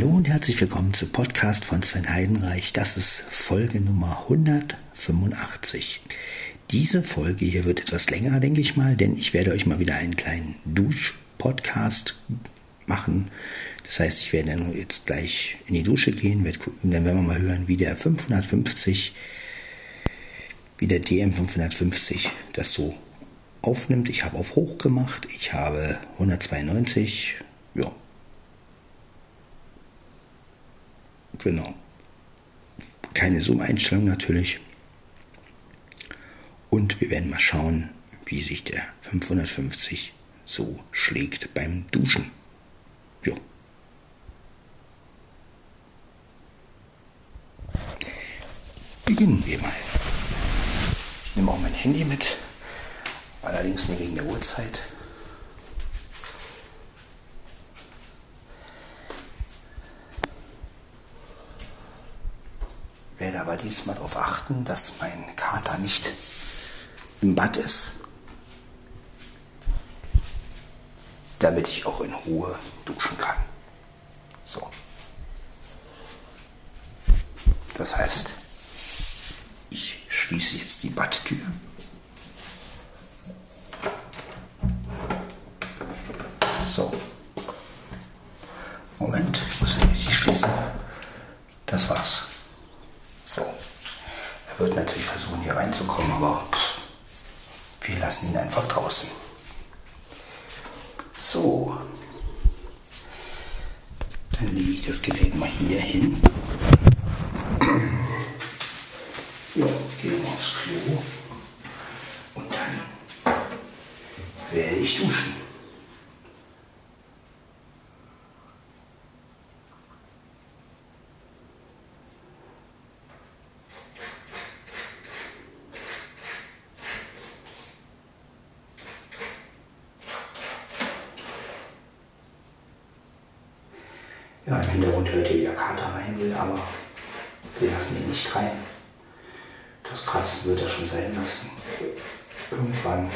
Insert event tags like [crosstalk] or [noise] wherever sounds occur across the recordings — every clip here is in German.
Hallo und herzlich willkommen zu Podcast von Sven Heidenreich. Das ist Folge Nummer 185. Diese Folge hier wird etwas länger, denke ich mal, denn ich werde euch mal wieder einen kleinen Dusch-Podcast machen. Das heißt, ich werde jetzt gleich in die Dusche gehen, werde gucken, dann werden wir mal hören, wie der 550, wie der DM550 das so aufnimmt. Ich habe auf hoch gemacht, ich habe 192, ja, Genau. Keine Zoom-Einstellung natürlich. Und wir werden mal schauen, wie sich der 550 so schlägt beim Duschen. Jo. Beginnen wir mal. Ich nehme auch mein Handy mit, allerdings nur wegen der Uhrzeit. Werde aber diesmal darauf achten, dass mein Kater nicht im Bad ist, damit ich auch in Ruhe duschen kann. So. Das heißt, ich schließe jetzt die Badtür. So. Moment, ich muss richtig schließen. Das war's. So. Er wird natürlich versuchen, hier reinzukommen, aber wir lassen ihn einfach draußen. So. Dann lege ich das Gerät mal hier hin. Ja, gehe mal aufs Klo. Und dann werde ich duschen. Ja, Hintergrund hört ihr, wie der Kater rein will, aber wir lassen ihn nicht rein. Das Kratzen wird er schon sein lassen. Irgendwann.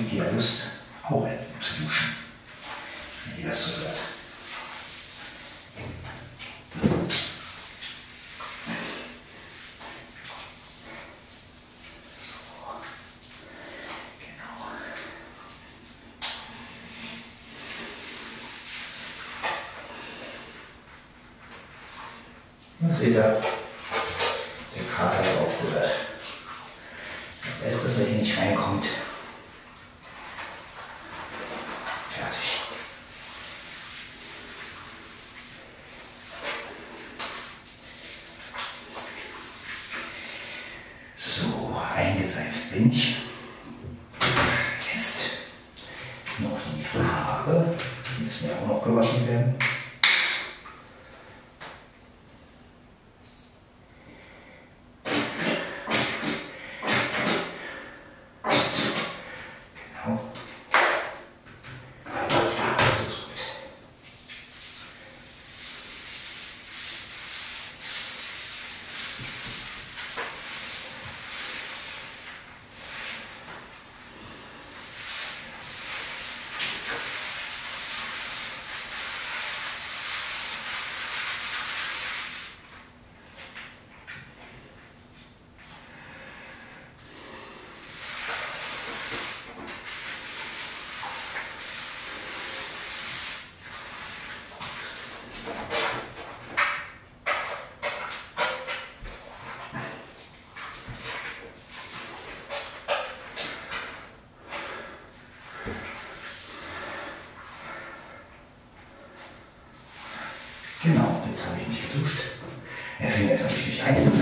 kriegt ja Lust, auch zu duschen, wenn ihr das so hört. Genau. Und seht ihr, der Kater hat aufgehört. Er weiß, dass er hier nicht reinkommt. geduscht. Er fing erst an, mich nicht einzuschlagen.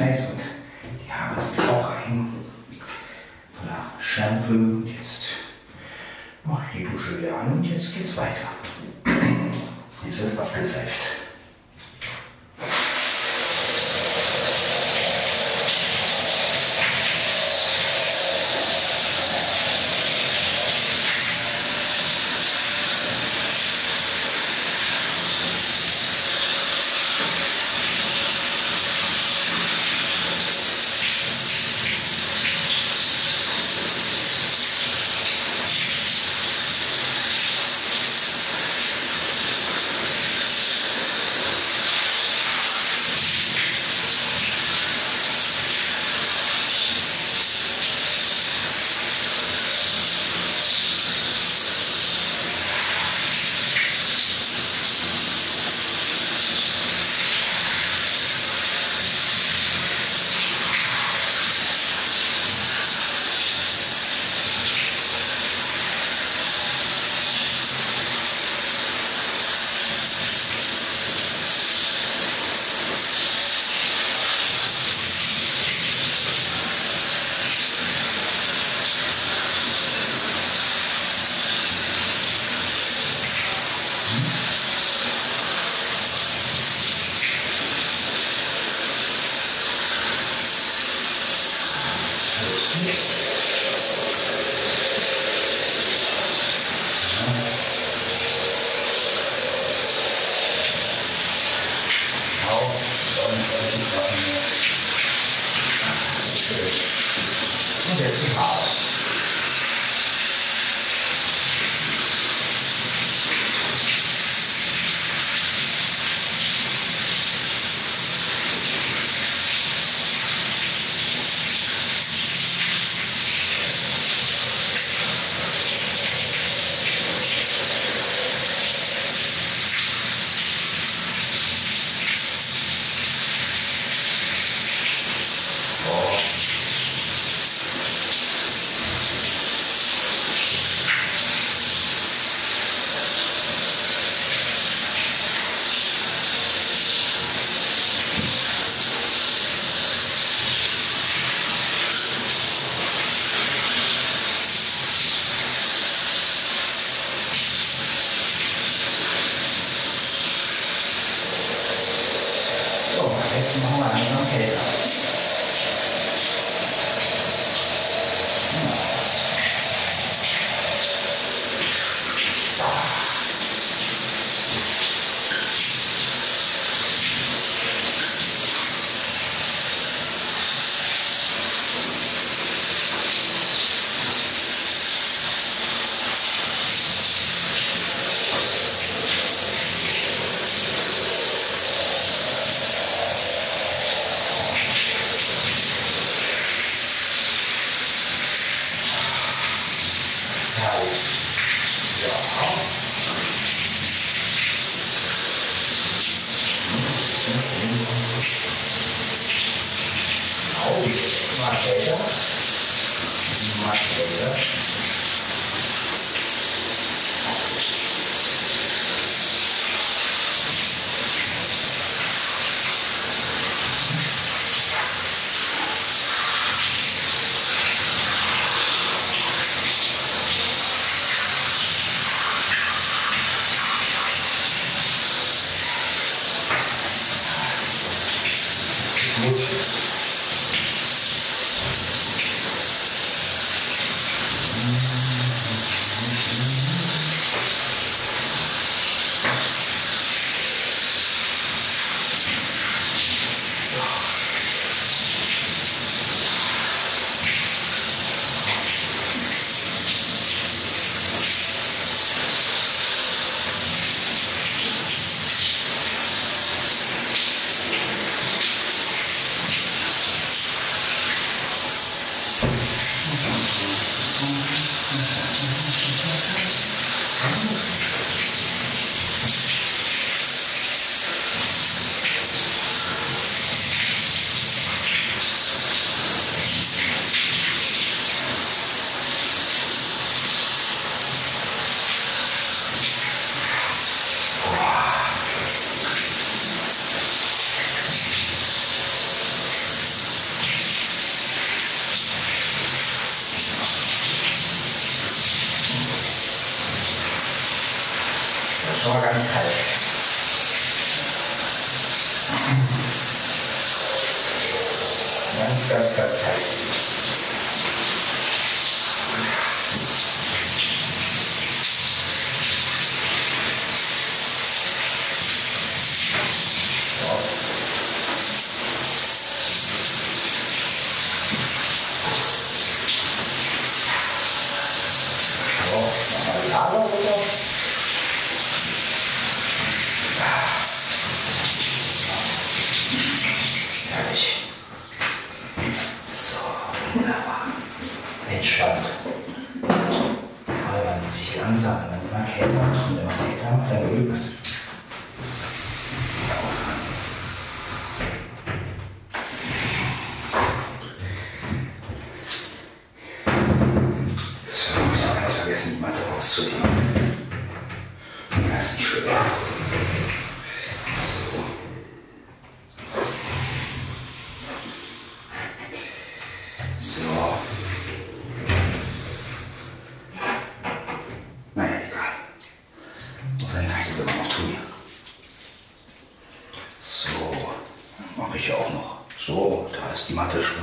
Ich ja auch noch. So, da ist die Matte schon.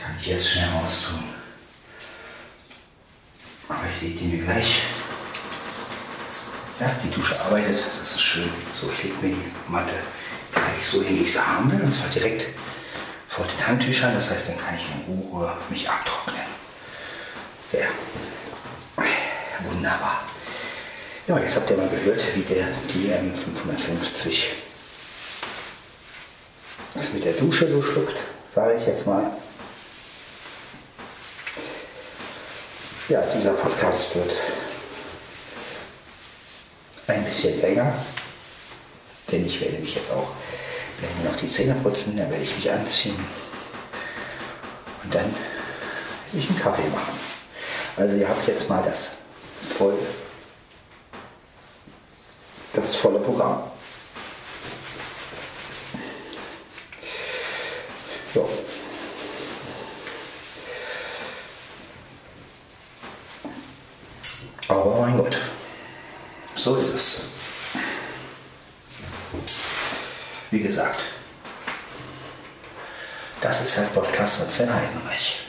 Kann ich jetzt schnell raustun. Aber ich lege die mir gleich. Ja, die Dusche arbeitet, das ist schön. So, ich lege mir die Matte gleich so hin, wie ich sie haben will, und zwar direkt vor den Handtüchern. Das heißt, dann kann ich in Ruhe mich abtrocknen. Sehr. Wunderbar. Ja, jetzt habt ihr mal gehört, wie der DM 550 das mit der Dusche so schluckt, sage ich jetzt mal. Ja, dieser Podcast wird ein bisschen länger, denn ich werde mich jetzt auch, werde noch die Zähne putzen, dann werde ich mich anziehen und dann werde ich einen Kaffee machen. Also ihr habt jetzt mal das voll, das volle Programm. Ja. Aber mein Gott, so ist es. Wie gesagt, das ist halt Podcast von Sven Heidenreich.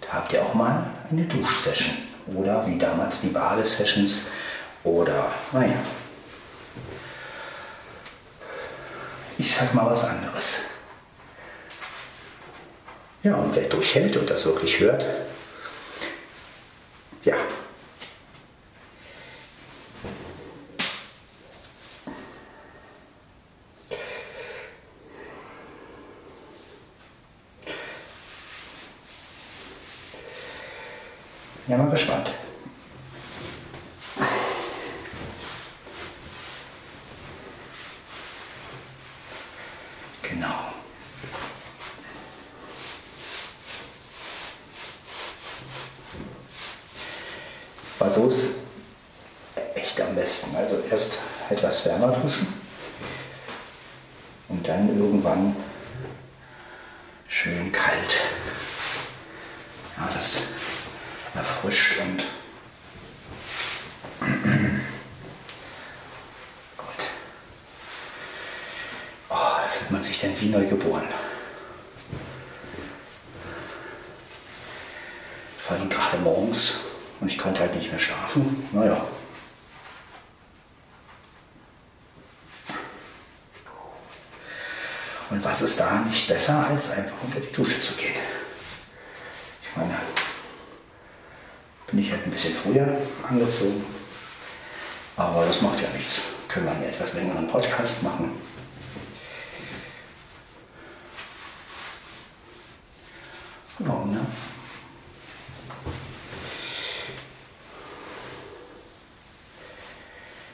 Da habt ihr auch mal eine Duschsession oder wie damals die Badesessions oder naja, ich sag mal was anderes. Ja, und wer durchhält und das wirklich hört, ja. Ja, mal gespannt. Genau. War so ist echt am besten. Also erst etwas wärmer duschen und dann irgendwann schön kalt. Ja, das erfrischt und gut. Oh, da fühlt man sich dann wie neu geboren. Vor allem gerade morgens und ich konnte halt nicht mehr schlafen. Naja. Und was ist da nicht besser, als einfach unter die Dusche zu gehen? Ich meine, bin ich halt ein bisschen früher angezogen, aber das macht ja nichts. Können wir einen etwas längeren Podcast machen. Warum, ne?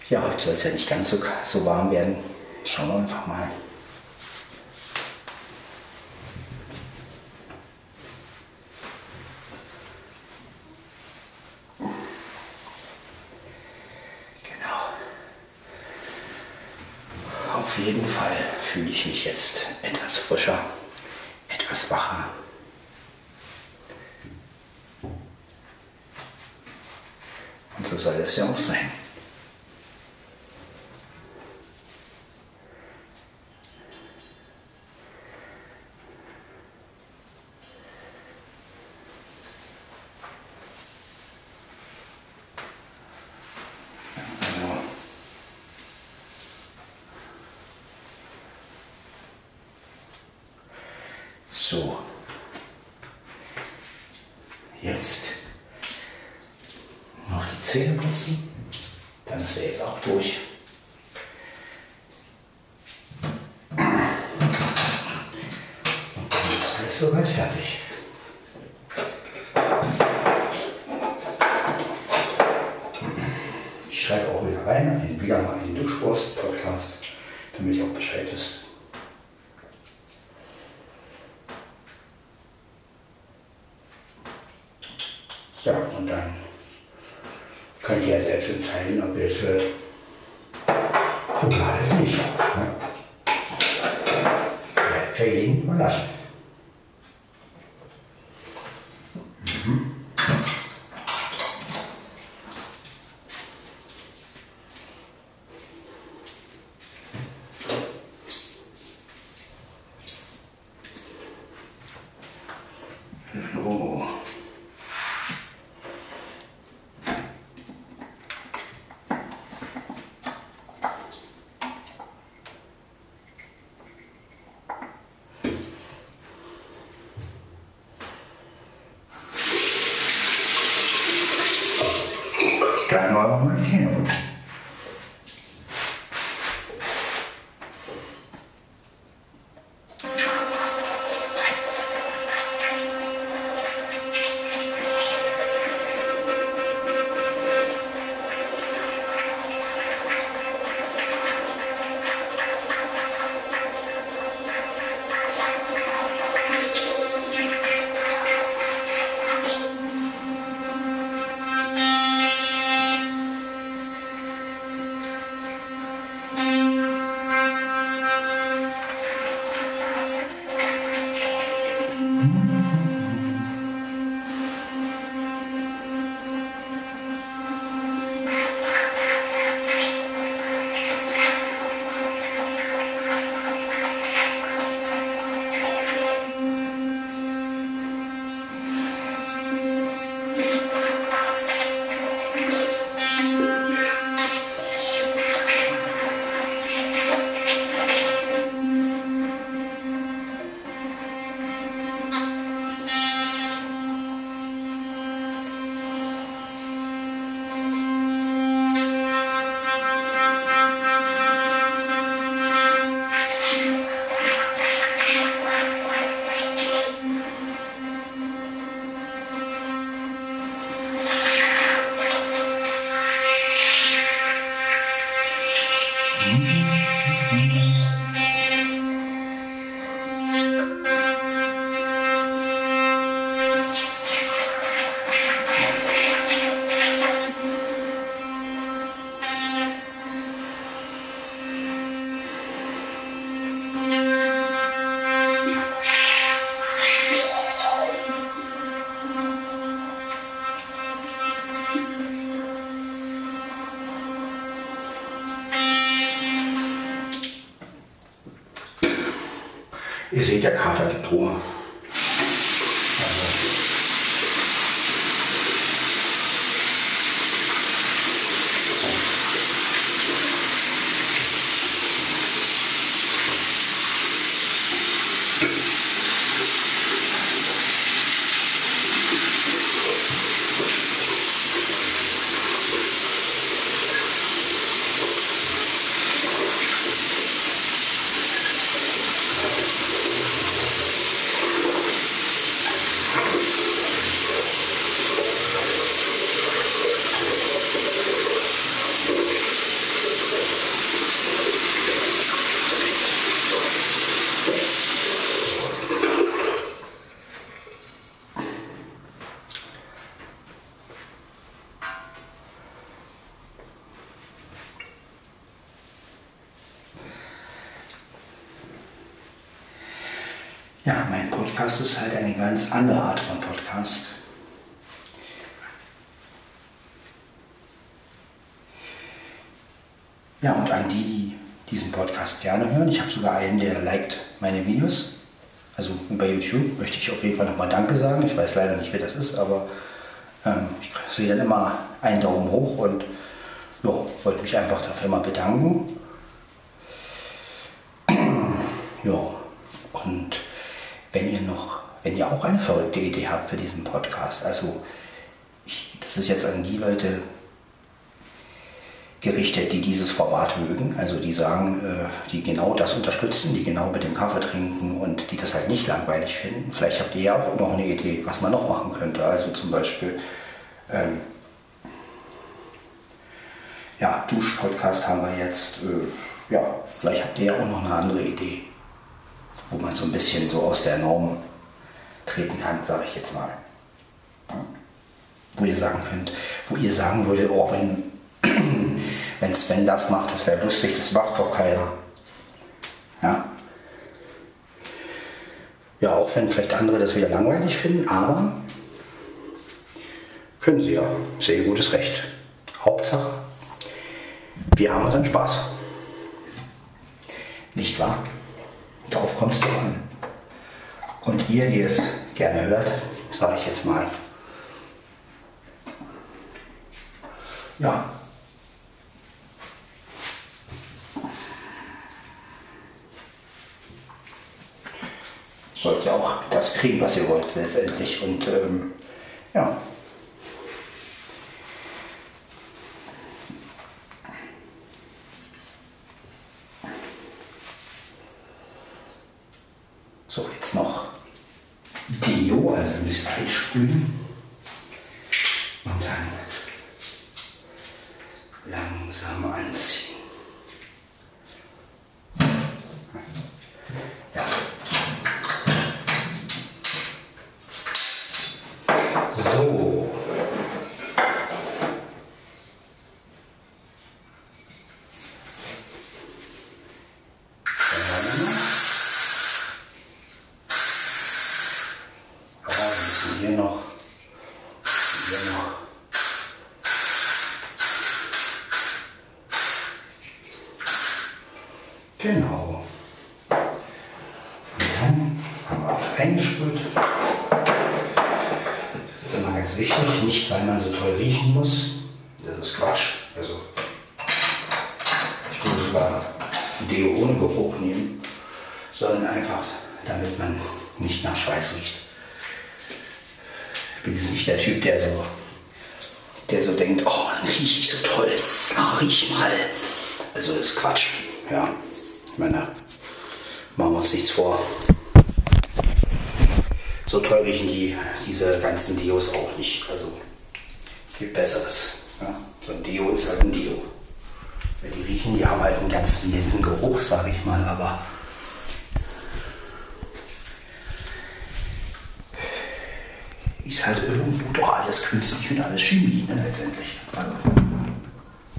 Ja, heute soll es ja nicht ganz so, so warm werden. Schauen wir einfach mal. Genau. Auf jeden Fall fühle ich mich jetzt etwas frischer, etwas wacher. Und so soll es ja auch sein. Also, So. Jetzt noch die Zähne putzen. Dann ist er jetzt auch durch. Und dann ist alles soweit fertig. Ich schreibe auch wieder rein, in, wieder mal in den Duschwurst-Podcast, damit ihr auch Bescheid wisst. Ja, und dann könnt ihr ja selbst entscheiden, ob ihr es hört. Oder halt nicht. Ne? Bleibt ja jedem überlassen. So. Dann wollen wir mal die Zähne seht, der Kater gibt Ruhe. Ja, mein Podcast ist halt eine ganz andere Art von Podcast. Ja, und an die, die diesen Podcast gerne hören, ich habe sogar einen, der liked meine Videos. Also bei YouTube möchte ich auf jeden Fall nochmal Danke sagen. Ich weiß leider nicht, wer das ist, aber ähm, ich sehe dann immer einen Daumen hoch und ja, wollte mich einfach dafür mal bedanken. [clears throat] ja, und wenn ihr noch, wenn ihr auch eine verrückte Idee habt für diesen Podcast, also ich, das ist jetzt an die Leute gerichtet, die dieses Format mögen, also die sagen, äh, die genau das unterstützen, die genau mit dem Kaffee trinken und die das halt nicht langweilig finden. Vielleicht habt ihr ja auch noch eine Idee, was man noch machen könnte. Also zum Beispiel, ähm, ja, Dusch-Podcast haben wir jetzt. Äh, ja, vielleicht habt ihr ja auch noch eine andere Idee wo man so ein bisschen so aus der Norm treten kann, sage ich jetzt mal. Wo ihr sagen könnt, wo ihr sagen würdet, oh, wenn, [clears throat] wenn Sven das macht, das wäre lustig, das macht doch keiner. Ja. Ja, auch wenn vielleicht andere das wieder langweilig finden, aber können sie ja. Sehr gutes Recht. Hauptsache, wir haben unseren Spaß. Nicht wahr? Darauf es doch an. Und ihr, die es gerne hört, sage ich jetzt mal, ja, sollt ihr auch das kriegen, was ihr wollt letztendlich. Und ähm, ja. So, jetzt noch Deo, also ein bisschen einspülen. Und dann langsam anziehen. Ja. So. Ja, wir müssen hier noch. Hier noch. Genau. Und dann haben wir alles eingespült. Das ist immer ganz wichtig, nicht weil man so toll riechen muss. Das ist Quatsch. Also ich würde sogar Deo ohne Geruch nehmen, sondern einfach, damit man nicht nach Schweiß riecht. Ich bin jetzt nicht der Typ, der so, der so denkt, oh, dann rieche ich so toll. Ah, riech mal. Also das ist Quatsch. Ja, ich meine, machen wir uns nichts vor. Riechen die, diese ganzen Deos auch nicht. Also gibt Besseres. Ja? So ein Deo ist halt ein Deo. Wenn die riechen, die haben halt einen ganz netten Geruch, sage ich mal, aber ist halt irgendwo doch alles künstlich und alles Chemie, ne, letztendlich. Also,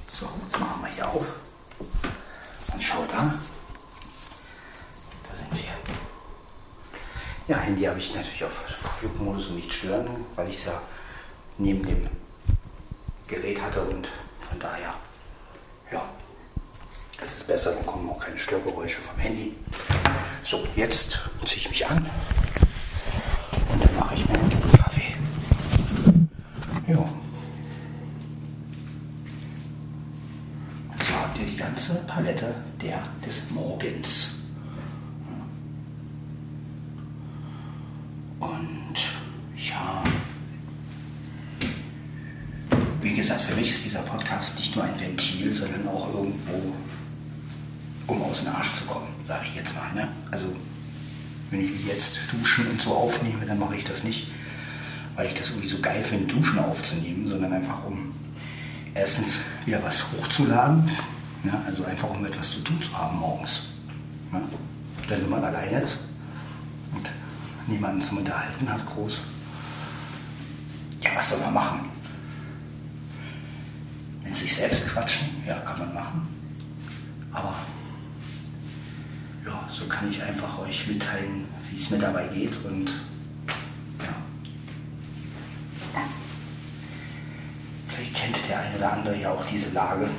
so, jetzt machen wir hier auf. Und schau. Da sind wir. Ja, Handy habe ich natürlich auf Flugmodus und nicht stören, weil ich es ja neben dem Gerät hatte und von daher, ja, es ist besser, dann kommen auch keine Störgeräusche vom Handy. So, jetzt ziehe ich mich an und dann mache ich mir einen Kaffee. Ja. Und so habt ihr die ganze Palette der des Morgens. Und ja, wie gesagt, für mich ist dieser Podcast nicht nur ein Ventil, sondern auch irgendwo, um aus dem Arsch zu kommen, sage ich jetzt mal. Ne? Also wenn ich jetzt Duschen und so aufnehme, dann mache ich das nicht, weil ich das irgendwie so geil finde, Duschen aufzunehmen, sondern einfach um erstens wieder was hochzuladen, ja, also einfach um etwas zu tun zu haben morgens. Ja. Denn wenn man alleine ist niemanden zum Unterhalten hat, groß, ja, was soll man machen? Mit sich selbst quatschen, ja, kann man machen. Aber ja, so kann ich einfach euch mitteilen, wie es mir dabei geht und ja. Vielleicht kennt der eine oder andere ja auch diese Lage.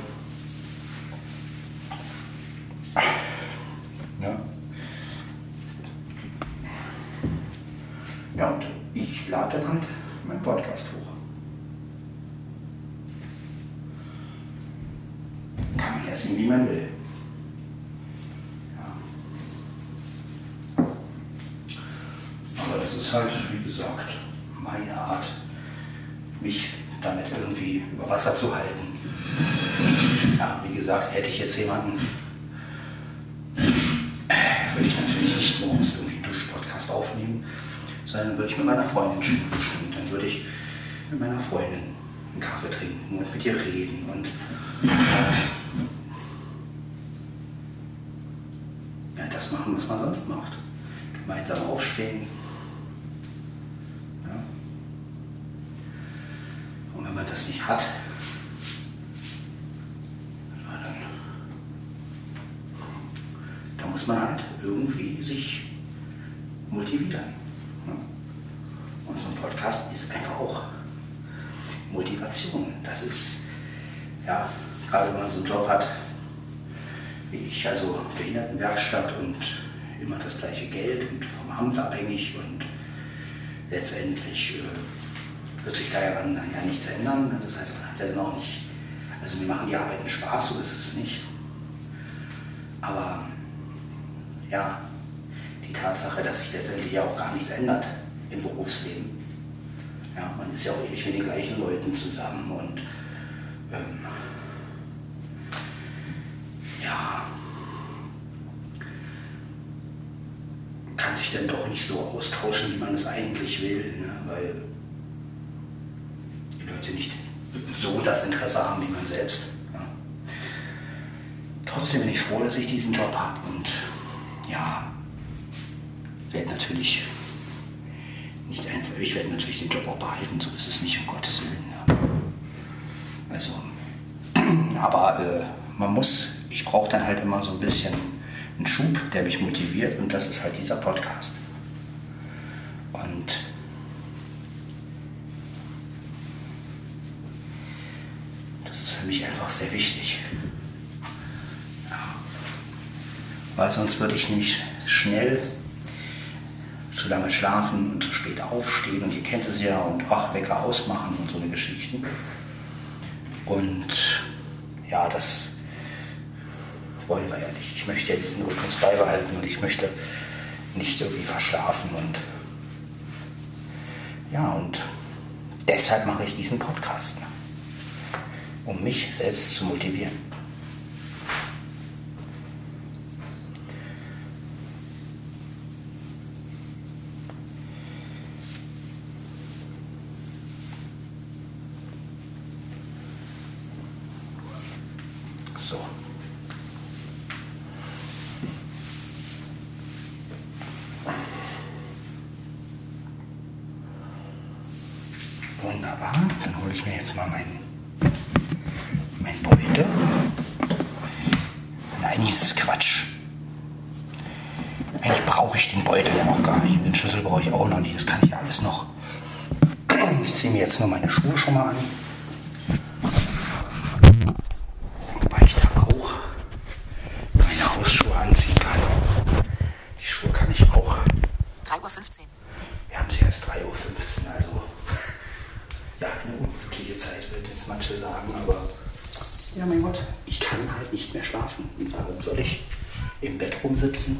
Ja. Ja, und ich lade dann halt meinen Podcast hoch. Kann man ja sehen, wie man will. ist halt, wie gesagt, meine Art, mich damit irgendwie über Wasser zu halten. Ja, wie gesagt, hätte ich jetzt jemanden, würde ich natürlich nicht morgens irgendwie einen Duschpodcast aufnehmen, sondern würde ich mit meiner Freundin duschen. Dann würde ich mit meiner Freundin einen Kaffee trinken und mit ihr reden und äh, ja, das machen, was man sonst macht. Gemeinsam aufstehen, man das nicht hat, dann, da muss man halt irgendwie sich motivieren. Und so ein Podcast ist einfach auch Motivation. Das ist, ja, gerade wenn man so einen Job hat, wie ich, also Behindertenwerkstatt und immer das gleiche Geld und vom Amt abhängig und letztendlich äh, wird sich daran ja nichts ändern. Das heißt, man hat ja dann auch nicht, also mir machen die Arbeiten Spaß, so ist es nicht. Aber ja, die Tatsache, dass sich letztendlich ja auch gar nichts ändert im Berufsleben. Ja, man ist ja auch ewig mit den gleichen Leuten zusammen und ähm, ja, kann sich dann doch nicht so austauschen, wie man es eigentlich will, ne? weil Leute nicht so das Interesse haben wie man selbst. Ja. Trotzdem bin ich froh, dass ich diesen Job habe und ja, werde natürlich nicht einfach, ich werde natürlich den Job auch behalten, so ist es nicht, um Gottes Willen. Ja. Also, [clears throat] aber äh, man muss, ich brauche dann halt immer so ein bisschen einen Schub, der mich motiviert und das ist halt dieser Podcast. Und für mich einfach sehr wichtig. Ja. Weil sonst würde ich nicht schnell zu lange schlafen und zu spät aufstehen und ihr kennt es ja und ach, Wecker ausmachen und so eine Geschichten. Und ja, das wollen wir ja nicht. Ich möchte ja diesen Rhythmus beibehalten und ich möchte nicht irgendwie verschlafen und ja, und deshalb mache ich diesen Podcast. Ne? um mich selbst zu motivieren. So. Wunderbar, dann hole ich mir jetzt mal meinen Beutel. Nein, dieses Quatsch. Eigentlich brauche ich den Beutel ja noch gar nicht. Und den Schlüssel brauche ich auch noch nicht. Das kann ich alles noch. Ich ziehe mir jetzt nur meine Schuhe schon mal an. Wobei ich da auch meine Hausschuhe anziehen kann. Die Schuhe jetzt manche sagen, aber ja, mein Gott, ich kann halt nicht mehr schlafen. Und warum soll ich im Bett rumsitzen,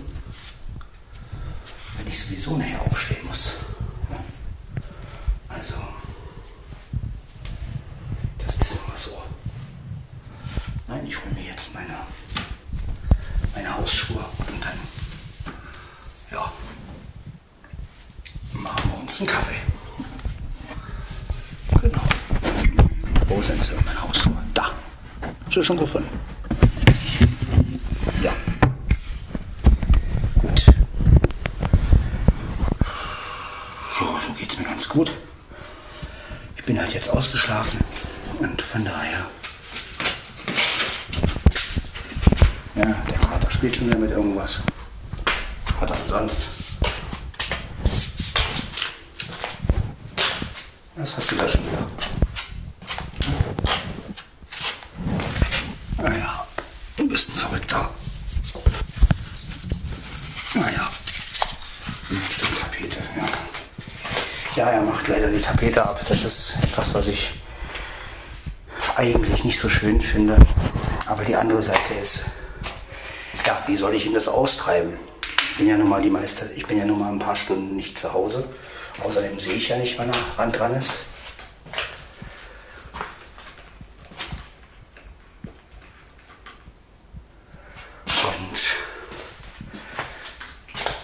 wenn ich sowieso nachher aufstehen muss? Also, das ist immer so. Nein, ich hole mir jetzt meine, meine Hausschuhe und dann, ja, machen wir uns einen Kaffee. Genau. Wo sind sie, meine Hausschuhe? Da. Hast du schon gefunden? Ja. Gut. So, so geht's mir ganz gut. Ich bin halt jetzt ausgeschlafen und von daher. Ja, der Wieder mit irgendwas. Hat er sonst. Was hast du da schon wieder? Naja, du bist ein Verrückter. Naja, stimmt, Tapete, ja. Ja, er macht leider die Tapete ab. Das ist etwas, was ich eigentlich nicht so schön finde. Aber die andere Seite ist, wie soll ich ihm das austreiben? Ich bin ja nun mal die meiste, ich bin ja nun mal ein paar Stunden nicht zu Hause. Außerdem sehe ich ja nicht, wann er ran dran ist.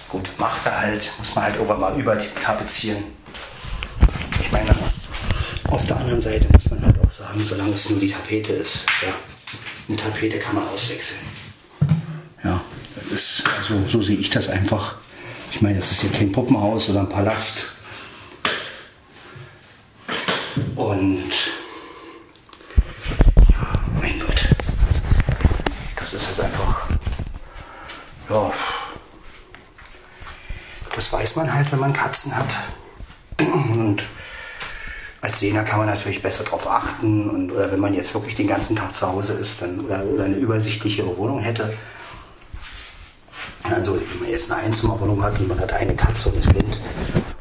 Gut, macht er halt, muss man halt irgendwann mal übertapezieren. Ich meine, auf der anderen Seite muss man halt auch sagen, solange es nur die Tapete ist, ja, eine Tapete kann man auswechseln. Also so sehe ich das einfach. Ich meine, das ist hier kein Puppenhaus oder ein Palast. Und ja, mein Gott, das ist halt einfach, ja, das weiß man halt, wenn man Katzen hat. Und als Sehner kann man natürlich besser darauf achten. Und, oder wenn man jetzt wirklich den ganzen Tag zu Hause ist dann, oder, oder eine übersichtlichere Wohnung hätte. Also wenn man jetzt eine Einzimmerwohnung hat und man hat eine Katze und ist blind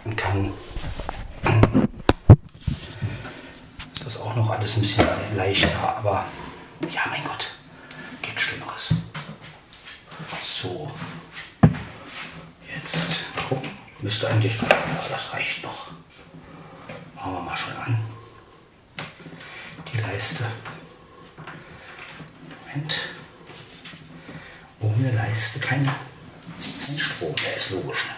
und kann ist das auch noch alles ein bisschen leichter. Aber ja, mein Gott, geht Schlimmeres. So, jetzt oh, müsste eigentlich, ja, das reicht noch. Machen wir mal schon an. Die Leiste. Moment. Ohne Leiste kein, kein сложно.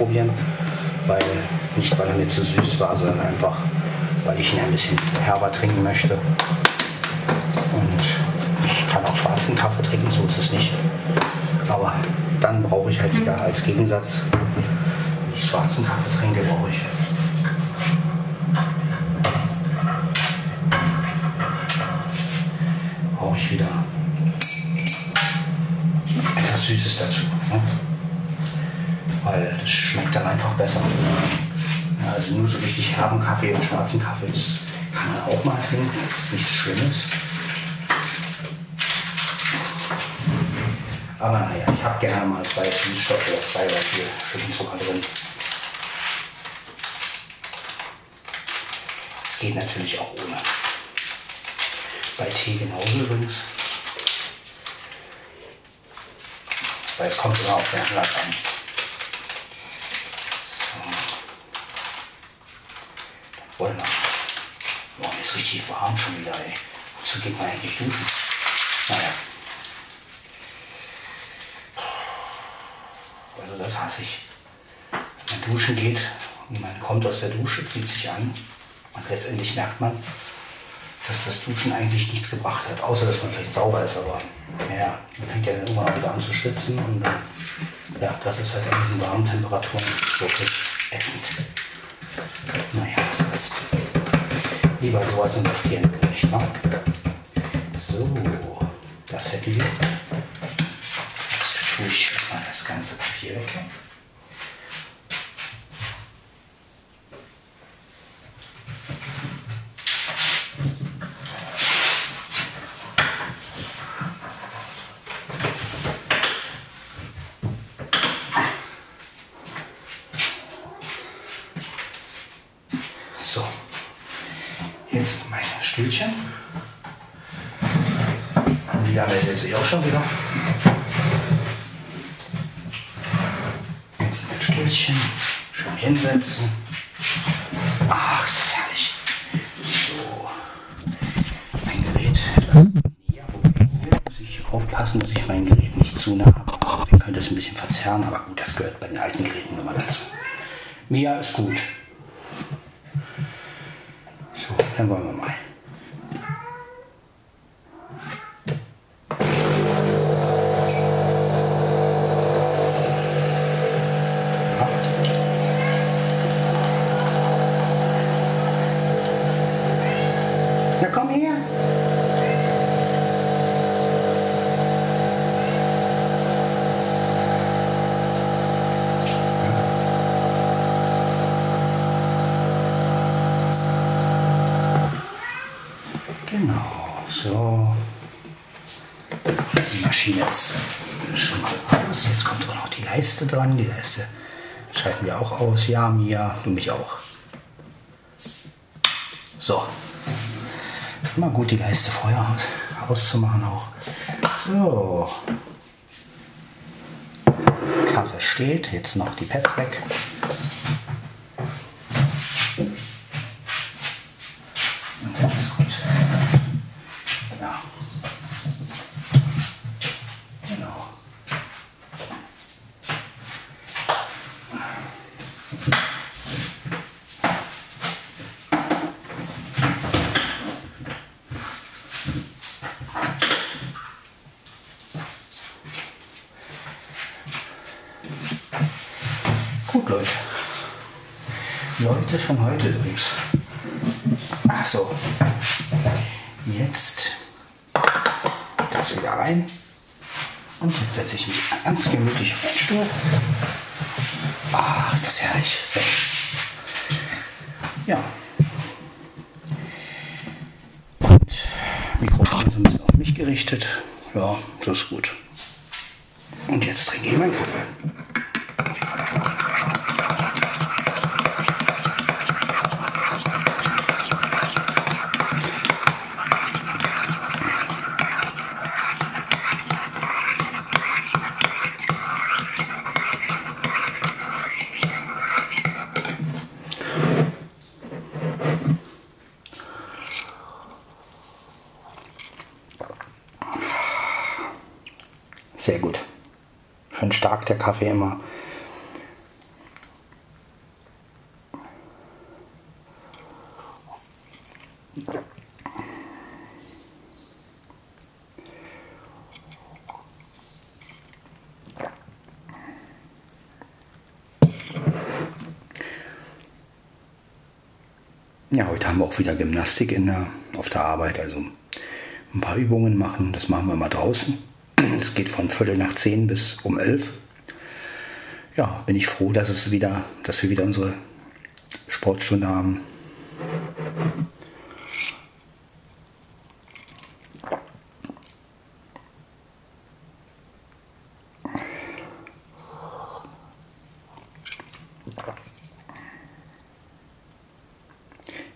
Stücken Zucker probieren, weil nicht weil er mir zu süß war, sondern einfach, weil ich ihn ein bisschen herber trinken möchte. Und ich kann auch schwarzen Kaffee trinken, so ist es nicht. Aber dann brauche ich halt wieder als Gegensatz, wenn ich schwarzen Kaffee trinke, brauche ich einfach besser. Ja, also nur so richtig herben Kaffee und schwarzen Kaffee ist, kann man auch mal trinken, das ist nichts Schlimmes. Aber naja, ich habe gerne mal zwei Süßstoffe oder zwei oder vier Stücken Zucker drin. Es geht natürlich auch ohne. Bei Tee genauso übrigens. Weil es kommt immer auf den Anlass an. Wollen wir. Boah, mir ist richtig warm schon wieder, ey. Wozu geht man eigentlich duschen? Naja. Also das hasse ich. Wenn man duschen geht und man kommt aus der Dusche, zieht sich an und letztendlich merkt man, dass das Duschen eigentlich nichts gebracht hat, außer dass man vielleicht sauber ist, aber naja, man fängt ja dann auch wieder an zu schwitzen und äh, ja, das ist halt an diesen warmen Temperaturen wirklich ätzend. Lieber so als in der Frieren, nicht wahr? So, das hätten wir. Jetzt tue ich mal das ganze Papier weg. So, jetzt mein Stühlchen. Und die haben wir jetzt eh auch schon wieder. Jetzt mein Stühlchen. Schön hinsetzen. Ach, ist das herrlich. So, mein Gerät. Ja, muss ich aufpassen, dass ich mein Gerät nicht zu nah habe. Den könnte es ein bisschen verzerren, aber gut, das gehört bei den alten Geräten immer dazu. Mia ist gut. So, dann wollen wir mal. Na komm her. Genau, so. Die Maschine ist schon mal aus. Jetzt kommt auch noch Leiste dran. Die Leiste schalten wir auch aus. Ja, Mia, du mich auch. So. Ist immer gut, die Leiste vorher aus, auszumachen auch. So. Kaffee steht. Jetzt noch die Pads weg. Und dann ist gut. Ja. Genau. Gut, Leute. Leute von heute übrigens. Ach so. Jetzt das wieder rein. Und jetzt setze ich mich ganz gemütlich auf den Stuhl. Ah, ist das herrlich. So. Ja. Und Mikrofon ist ein bisschen auf mich gerichtet. Ja, das ist gut. Und jetzt trinke ich meinen Kaffee. Sehr gut. Schön stark der Kaffee immer. Ja, heute haben wir auch wieder Gymnastik in der, auf der Arbeit, also ein paar Übungen machen. Das machen wir mal draußen. Es geht von Viertel nach zehn bis um elf. Ja, bin ich froh, dass es wieder, dass wir wieder unsere Sportstunde haben.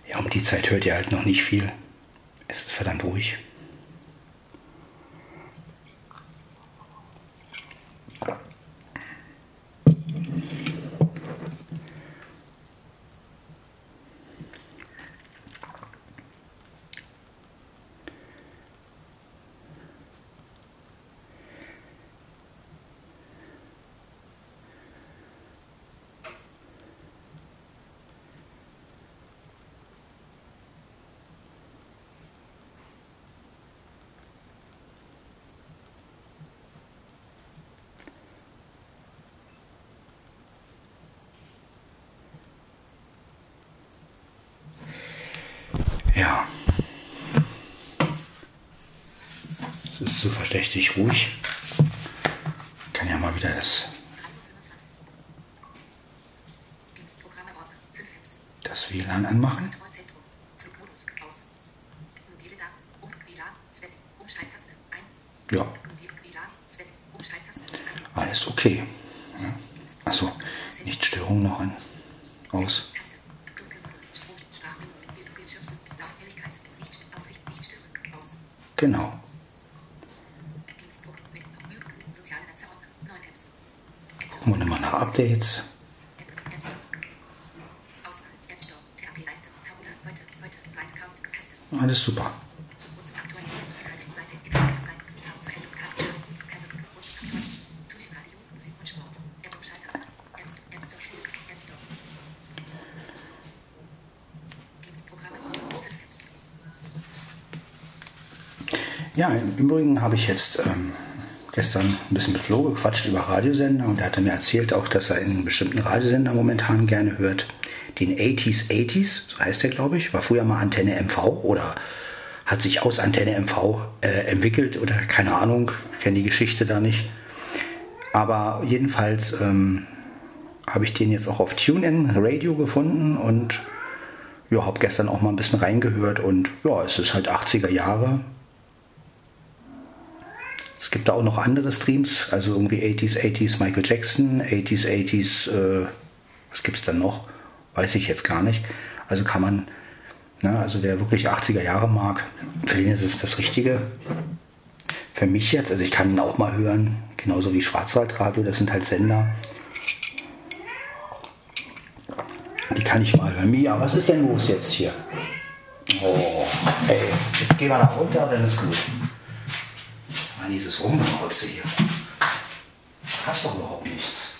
Ja, um die Zeit hört ihr halt noch nicht viel. Ja. Es ist so verdächtig ruhig. Kann ja mal wieder das, das WLAN anmachen. Ja. Alles okay. Ja. Achso, nicht Störung noch an. Aus. Genau. Gucken wir nochmal nach Updates. Alles super. Ja, im Übrigen habe ich jetzt ähm, gestern ein bisschen mit Flo gequatscht über Radiosender und er hatte mir erzählt auch, dass er in bestimmten Radiosender momentan gerne hört. Den 80s 80s, so heißt der glaube ich, war früher mal Antenne MV oder hat sich aus Antenne MV äh, entwickelt oder keine Ahnung, kenne die Geschichte da nicht. Aber jedenfalls ähm, habe ich den jetzt auch auf TuneIn Radio gefunden und ja, habe gestern auch mal ein bisschen reingehört und ja, es ist halt 80er Jahre, gibt da auch noch andere Streams, also irgendwie 80s, 80s Michael Jackson, 80s, 80s, äh, was gibt es dann noch? Weiß ich jetzt gar nicht. Also kann man, ne, also wer wirklich 80er Jahre mag, für den ist es das Richtige. Für mich jetzt, also ich kann ihn auch mal hören, genauso wie Schwarzwaldradio, das sind halt Sender. Die kann ich mal hören. Mia, was ist denn los jetzt hier? Oh, ey, jetzt gehen wir nach runter, dann ist gut. Mann, dieses Rumgerotze hier. Hast doch überhaupt nichts.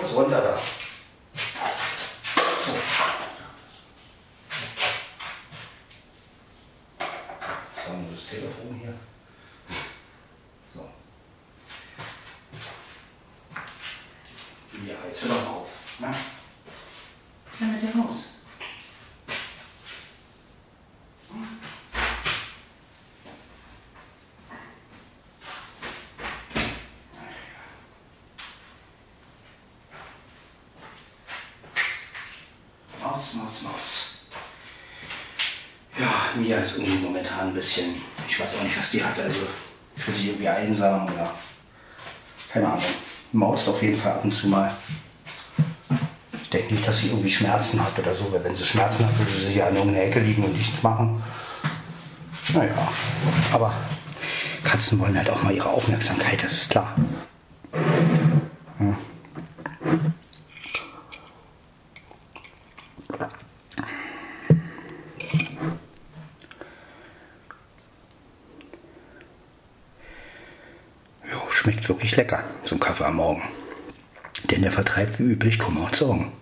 Los runter da. So. So, nur das Telefon hier. So. Ja, jetzt hör doch mal auf. Na? Was ist denn los? Maus, Maus, Maus. Ja, Mia ist irgendwie momentan ein bisschen, ich weiß auch nicht, was die hat, also fühlt sich irgendwie einsam oder keine Ahnung. Maust auf jeden Fall ab und zu mal. Ich denke nicht, dass sie irgendwie Schmerzen hat oder so, weil wenn sie Schmerzen hat, würde sie hier an irgendeiner Ecke liegen und nichts machen. Naja, aber Katzen wollen halt auch mal ihre Aufmerksamkeit, das ist klar. Ja. Jo, schmeckt wirklich lecker zum Kaffee am Morgen. Denn der vertreibt wie üblich Kummer und Sorgen.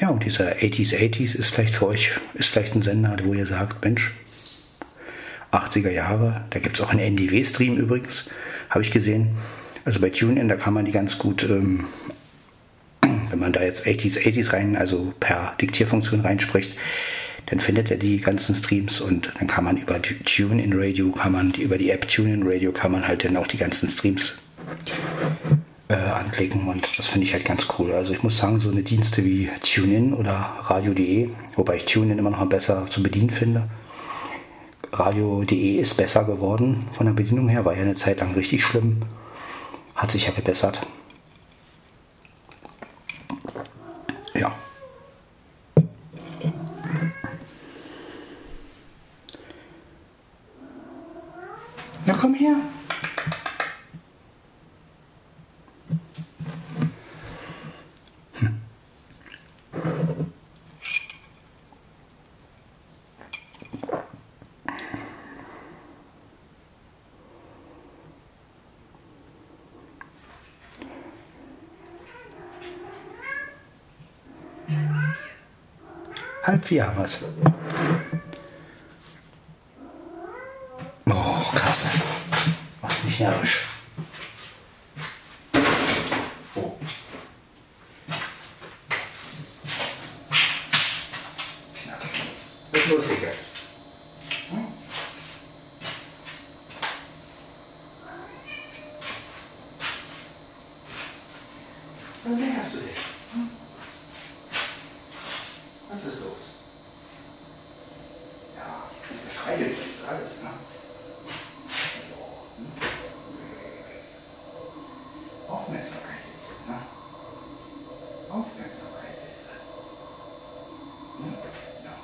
Ja, und dieser 80s 80s ist vielleicht für euch, ist vielleicht ein Sender, wo ihr sagt, Mensch, 80er Jahre, da gibt es auch einen NDW-Stream übrigens, habe ich gesehen. Also bei TuneIn, da kann man die ganz gut, ähm, wenn man da jetzt 80s 80s rein, also per Diktierfunktion reinspricht, dann findet er die ganzen Streams und dann kann man über TuneIn Radio, kann man über die App TuneIn Radio kann man halt dann auch die ganzen Streams äh, anklicken und das finde ich halt ganz cool. Also ich muss sagen, so eine Dienste wie TuneIn oder Radio.de, wobei ich TuneIn immer noch besser zu bedienen finde. Radio.de ist besser geworden von der Bedienung her, war ja eine Zeit lang richtig schlimm. Hat sich ja gebessert. Ja. Na komm her. Vier haben wir es. Oh, krass. Machst mich närrisch. Was meckerst du denn? Hm? Was ist los? Ja, das verschreitet jetzt alles, ne? Aufmerksamkeit jetzt, ne? Aufmerksamkeit jetzt. Hm? Ja.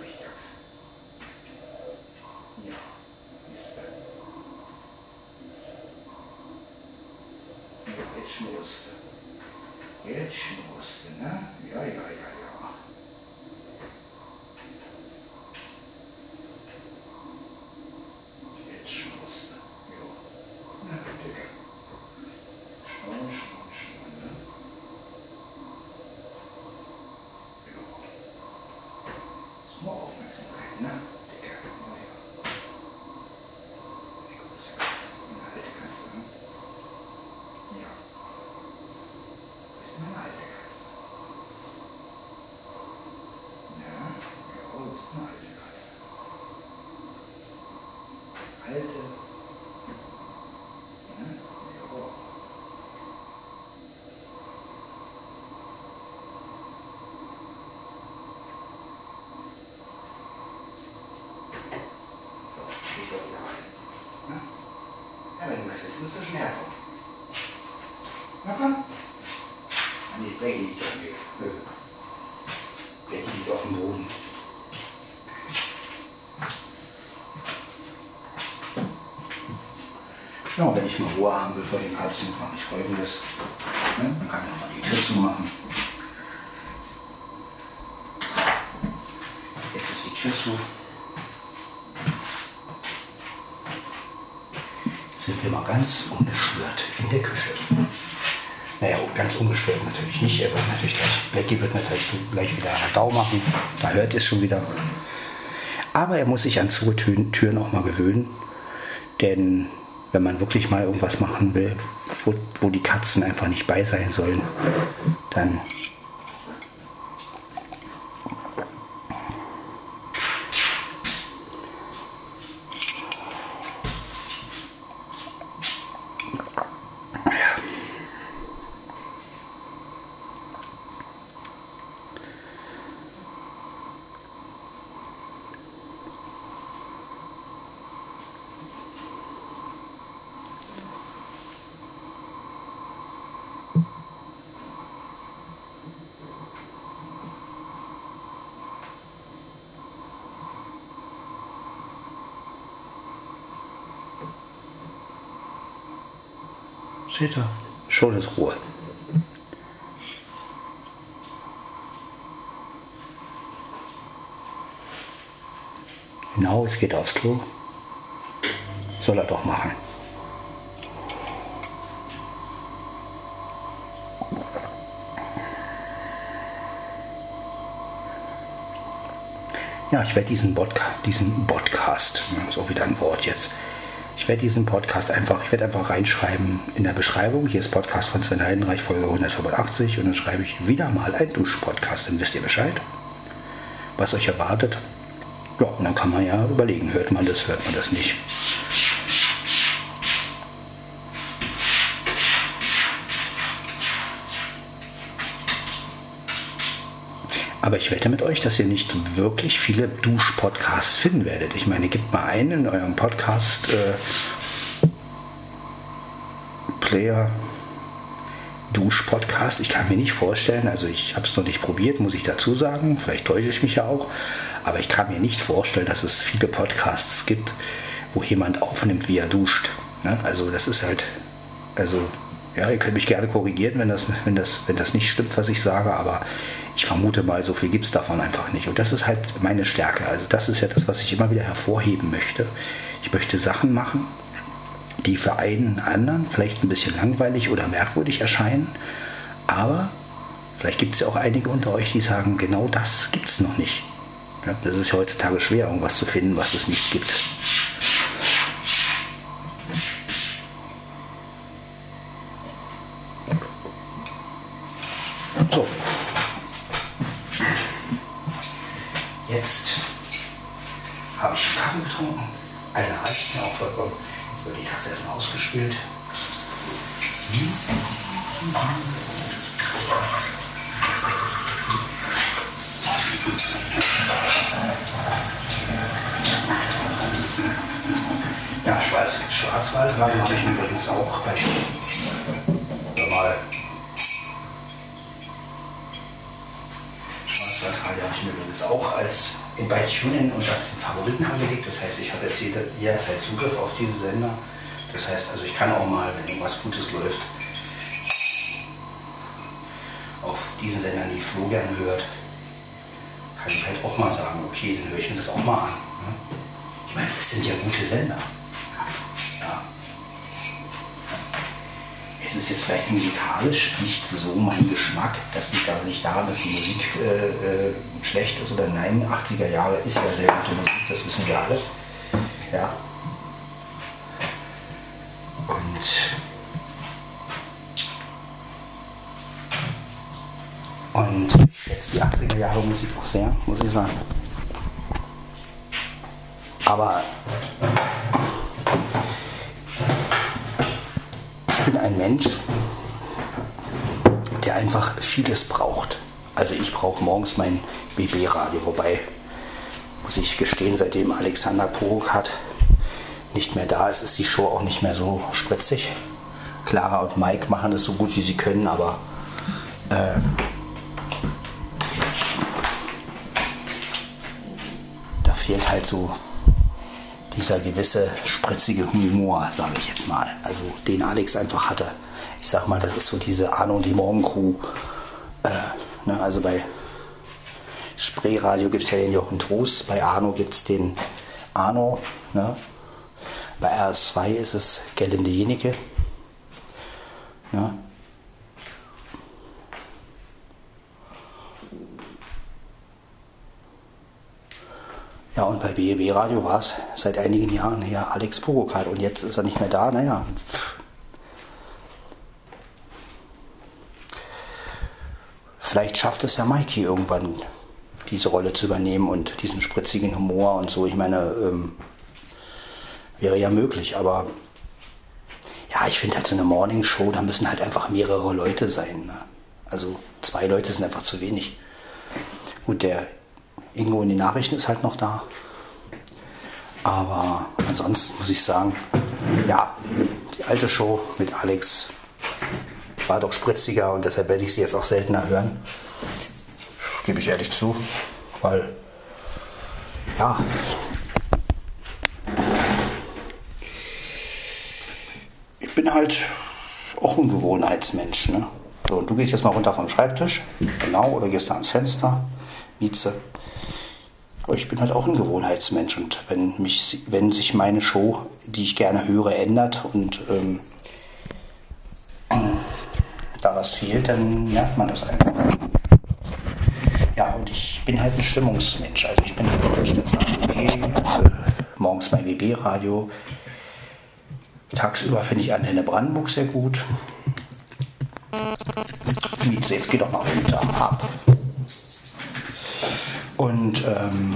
Riecht das? Ja, ist er. Ja, jetzt schnurst du. Jetzt schnurst du, ne? Ja, ja, ja, ja. Jetzt schnurst du. Ja. Na, Digga. Schnurren, schnurren, schnurren, ne? Ja. Ist nur Aufmerksamkeit, ne? Digga. Oh, ja. Die große Katze, eine alte Katze, ne? Ja. Das ist meine alte Katze. Ja, ja, das ist eine alte Katze. Alte. Ja, ja. So, ich glaube, ja. Ne? Ja, wenn du was willst, musst du schnell kommen. Na komm. Ah, nee, Blackie liegt dem Weg. Blackie liegt auf dem Boden. Ja, wenn ich mal Ruhe haben will vor den Katzen, mache ich folgendes. Ne? Dann kann auch mal die Tür zumachen. So. Jetzt ist die Tür zu. Jetzt sind wir mal ganz ungestört in der Küche. Naja, ganz ungestört natürlich nicht. Er wird natürlich gleich, Blackie wird natürlich gleich wieder Radau machen. Da hört ihr es schon wieder. Aber er muss sich an Zugtüren Türen auch mal gewöhnen. Denn wenn man wirklich mal irgendwas machen will, wo, wo die Katzen einfach nicht bei sein sollen, dann steht da. Schon ist Ruhe. Genau, es geht aufs Klo. Soll er doch machen. Ja, ich werde diesen, Bodca diesen Podcast, so wieder ein Wort jetzt, ich werde diesen Podcast einfach, ich werde einfach reinschreiben in der Beschreibung. Hier ist Podcast von Sven Heidenreich, Folge 185. Und dann schreibe ich wieder mal ein Dusch-Podcast. Dann wisst ihr Bescheid, was euch erwartet. Ja, und dann kann man ja überlegen, hört man das, hört man das nicht. Aber ich wette mit euch, dass ihr nicht wirklich viele Dusch-Podcasts finden werdet. Ich meine, gebt mal einen in eurem Podcast äh, Player Dusch-Podcast. Ich kann mir nicht vorstellen, also ich habe es noch nicht probiert, muss ich dazu sagen. Vielleicht täusche ich mich ja auch. Aber ich kann mir nicht vorstellen, dass es viele Podcasts gibt, wo jemand aufnimmt, wie er duscht. Ne? Also das ist halt, also ja, ihr könnt mich gerne korrigieren, wenn das, wenn das, wenn das nicht stimmt, was ich sage, aber ich vermute mal, so viel gibt es davon einfach nicht. Und das ist halt meine Stärke. Also das ist ja das, was ich immer wieder hervorheben möchte. Ich möchte Sachen machen, die für einen anderen vielleicht ein bisschen langweilig oder merkwürdig erscheinen. Aber vielleicht gibt es ja auch einige unter euch, die sagen, genau das gibt es noch nicht. Das ist ja heutzutage schwer, irgendwas zu finden, was es nicht gibt. So. Jetzt habe ich einen Kaffee getrunken. Einer reicht mir auch vollkommen. Jetzt wird die Tasse erstmal ausgespült. Hm. Ja, Schwarz, Schwarzwaldradio habe ich übrigens auch bei mal Schwarzwaldradio habe ich mir übrigens auch als in bei TuneIn unter den Favoriten angelegt. Das jetzt jederzeit Zugriff auf diese Sender. Das heißt, also ich kann auch mal, wenn irgendwas Gutes läuft, auf diesen Sendern, die Flo gerne hört, kann ich halt auch mal sagen, okay, dann höre ich mir das auch mal an. Ne? Ich meine, es sind ja gute Sender. Ja. Es ist jetzt vielleicht musikalisch nicht so mein Geschmack. Das liegt aber nicht daran, dass die Musik äh, äh, schlecht ist oder nein. 80er Jahre ist ja sehr gute Musik, das wissen wir alle. Ja. Und Und jetzt die 80er Jahre Musik auch sehr, muss ich sagen. Aber ich bin ein Mensch, der einfach vieles braucht. Also ich brauche morgens mein BB-Radio, wobei, muss ich gestehen, seitdem Alexander Poruk nicht mehr da ist, ist die Show auch nicht mehr so spritzig. Clara und Mike machen es so gut wie sie können, aber äh, fehlt halt so dieser gewisse spritzige Humor, sage ich jetzt mal. Also den Alex einfach hatte. Ich sag mal, das ist so diese Arno die Morgencrew. Äh, ne, also bei Spreeradio gibt es ja den Jochen Trost, bei Arno gibt es den Arno. Ne? Bei RS2 ist es Gelinde Jenike. Ne? Ja, und bei BEB Radio war es seit einigen Jahren her Alex Pogokal und jetzt ist er nicht mehr da. Naja, vielleicht schafft es ja Mikey irgendwann, diese Rolle zu übernehmen und diesen spritzigen Humor und so. Ich meine, ähm, wäre ja möglich, aber ja, ich finde halt so eine Morning Show, da müssen halt einfach mehrere Leute sein. Ne? Also zwei Leute sind einfach zu wenig. Gut, der Ingo in den Nachrichten ist halt noch da. Aber ansonsten muss ich sagen, ja, die alte Show mit Alex war doch spritziger und deshalb werde ich sie jetzt auch seltener hören. Gebe ich ehrlich zu, weil ja, ich bin halt auch ein Gewohnheitsmensch. Ne? So, du gehst jetzt mal runter vom Schreibtisch, genau, oder gehst da ans Fenster, Mieze. Aber ich bin halt auch ein Gewohnheitsmensch und wenn, mich, wenn sich meine Show, die ich gerne höre, ändert und ähm, [clears throat] da was fehlt, dann merkt man das einfach. Ja, und ich bin halt ein Stimmungsmensch. Also ich bin halt äh, morgens mein WB-Radio. Tagsüber finde ich Antenne Brandenburg sehr gut. Mietze, jetzt geht doch mal runter ab. Und ähm,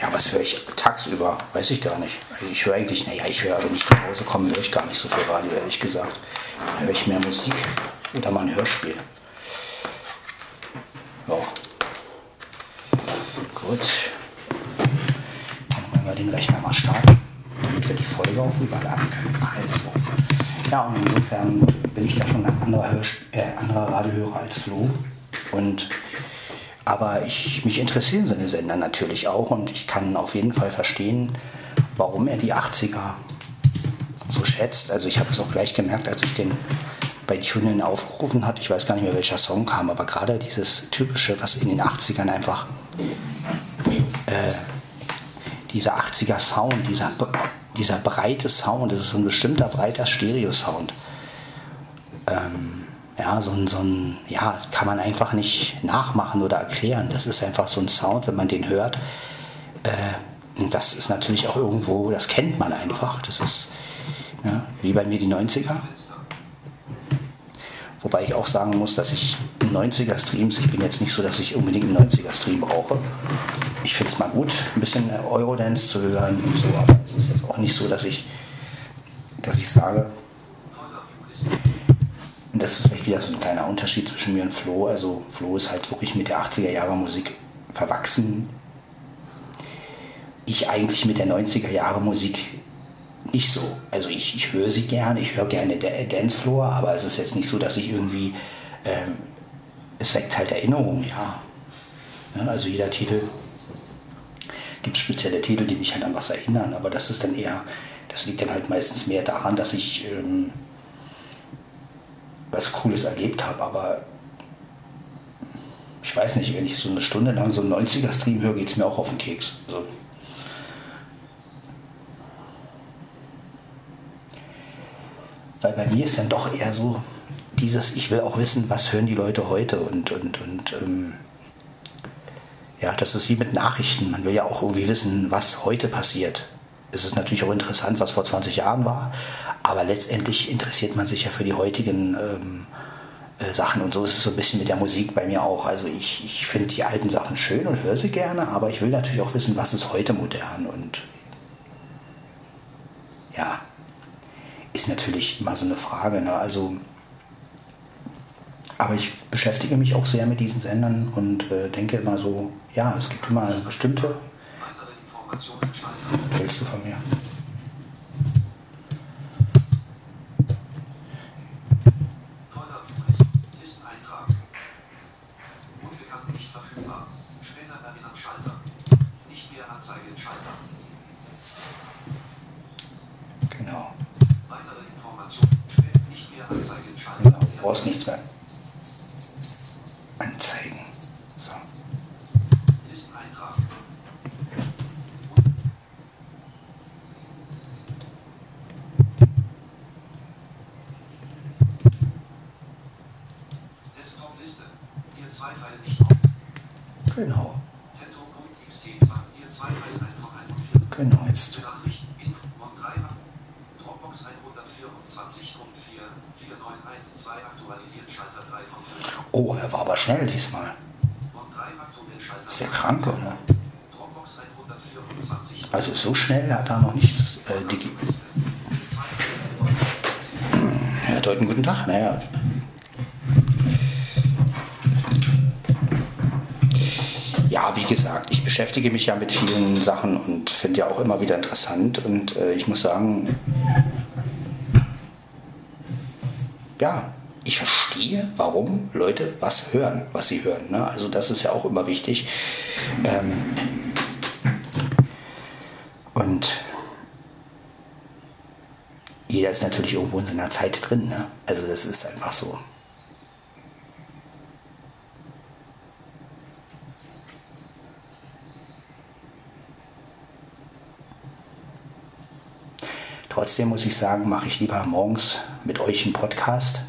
ja, was höre ich tagsüber? Weiß ich gar nicht. Also ich höre eigentlich, naja, ich höre, wenn ich nach Hause komme, höre ich gar nicht so viel Radio, ehrlich gesagt. Dann höre ich mehr Musik oder mal ein Hörspiel. Gut. Dann wollen wir den Rechner mal starten, damit wir die Folge auch überladen können. Also. Ja, und insofern bin ich da schon ein anderer, Hör äh, anderer Radiohörer als Flo. Und aber ich, mich interessieren seine Sender natürlich auch und ich kann auf jeden Fall verstehen, warum er die 80er so schätzt. Also ich habe es auch gleich gemerkt, als ich den bei TuneIn aufgerufen hat. Ich weiß gar nicht mehr, welcher Song kam, aber gerade dieses typische, was in den 80ern einfach äh, dieser 80er Sound, dieser, dieser breite Sound, das ist so ein bestimmter breiter Stereo-Sound. Ähm, ja, so ein, so ein, ja, kann man einfach nicht nachmachen oder erklären. Das ist einfach so ein Sound, wenn man den hört. Äh, das ist natürlich auch irgendwo, das kennt man einfach. Das ist ja, wie bei mir die 90er. Wobei ich auch sagen muss, dass ich mh, 90er Streams. Ich bin jetzt nicht so, dass ich unbedingt einen 90er Stream brauche. Ich finde es mal gut, ein bisschen Eurodance zu hören und so, aber es ist jetzt auch nicht so, dass ich, dass ich sage, und das ist vielleicht wieder so ein kleiner Unterschied zwischen mir und Flo. Also Flo ist halt wirklich mit der 80er Jahre Musik verwachsen. Ich eigentlich mit der 90er Jahre Musik nicht so. Also ich, ich höre sie gerne, ich höre gerne Dancefloor, aber es ist jetzt nicht so, dass ich irgendwie, ähm, es weckt halt Erinnerungen, ja. ja. Also jeder Titel, gibt spezielle Titel, die mich halt an was erinnern, aber das ist dann eher, das liegt dann halt meistens mehr daran, dass ich ähm, was Cooles erlebt habe, aber ich weiß nicht, wenn ich so eine Stunde lang so einen 90er-Stream höre, geht es mir auch auf den Keks. Also, weil bei mir ist dann doch eher so dieses, ich will auch wissen, was hören die Leute heute und, und, und ähm, ja, das ist wie mit Nachrichten. Man will ja auch irgendwie wissen, was heute passiert. Es ist natürlich auch interessant, was vor 20 Jahren war, aber letztendlich interessiert man sich ja für die heutigen ähm, äh, Sachen und so ist es so ein bisschen mit der Musik bei mir auch. Also ich, ich finde die alten Sachen schön und höre sie gerne, aber ich will natürlich auch wissen, was ist heute modern und ja, ist natürlich immer so eine Frage. Ne? Also, aber ich beschäftige mich auch sehr mit diesen Sendern und äh, denke immer so, ja, es gibt immer bestimmte. Willst du von mir? brauchst nichts mehr anzeigen. So. Desktop-Liste. Dir zwei Pfeile nicht auf. Genau. Tento.xt2. Dir zwei Pfeile einfach ein und vier. Genau, jetzt. Nachrichten. Info. Mon 3. Dropbox 124.4. 4912 aktualisiert Schalter 3 von 5. Oh, er war aber schnell diesmal. Mon 3 aktuell Schalter Ist der krank, oder? Dropbox 124. Also so schnell hat er noch nichts. Äh, digi heute einen guten Tag. Naja. Ja, wie gesagt, ich beschäftige mich ja mit vielen Sachen und finde ja auch immer wieder interessant. Und äh, ich muss sagen, ja, ich verstehe, warum Leute was hören, was sie hören. Ne? Also das ist ja auch immer wichtig. Ähm, und jeder ist natürlich irgendwo in seiner Zeit drin. Ne? Also das ist einfach so. Trotzdem muss ich sagen, mache ich lieber morgens mit euch einen Podcast.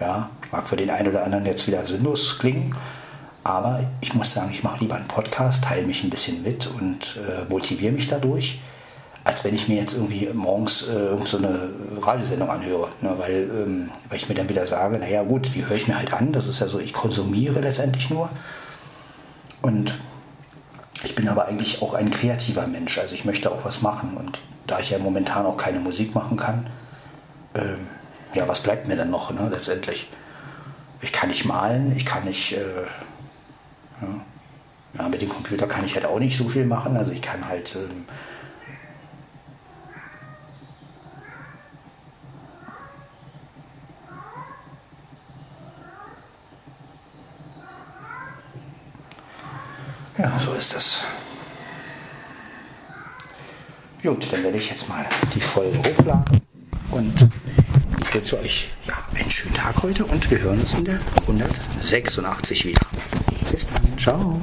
Ja, mag für den einen oder anderen jetzt wieder sinnlos klingen, aber ich muss sagen, ich mache lieber einen Podcast, teile mich ein bisschen mit und äh, motiviere mich dadurch, als wenn ich mir jetzt irgendwie morgens äh, so eine Radiosendung anhöre. Ne? Weil, ähm, weil ich mir dann wieder sage, naja gut, die höre ich mir halt an, das ist ja so, ich konsumiere letztendlich nur. Und ich bin aber eigentlich auch ein kreativer Mensch, also ich möchte auch was machen und da ich ja momentan auch keine Musik machen kann, ähm, ja, was bleibt mir dann noch, ne, letztendlich? Ich kann nicht malen, ich kann nicht, äh, ja, ja, mit dem Computer kann ich halt auch nicht so viel machen, also ich kann halt, ähm, ja, so ist das. Gut, dann werde ich jetzt mal die Folge hochladen und ich wünsche euch ja, einen schönen Tag heute und wir hören uns in der 186 wieder. Bis dann, ciao.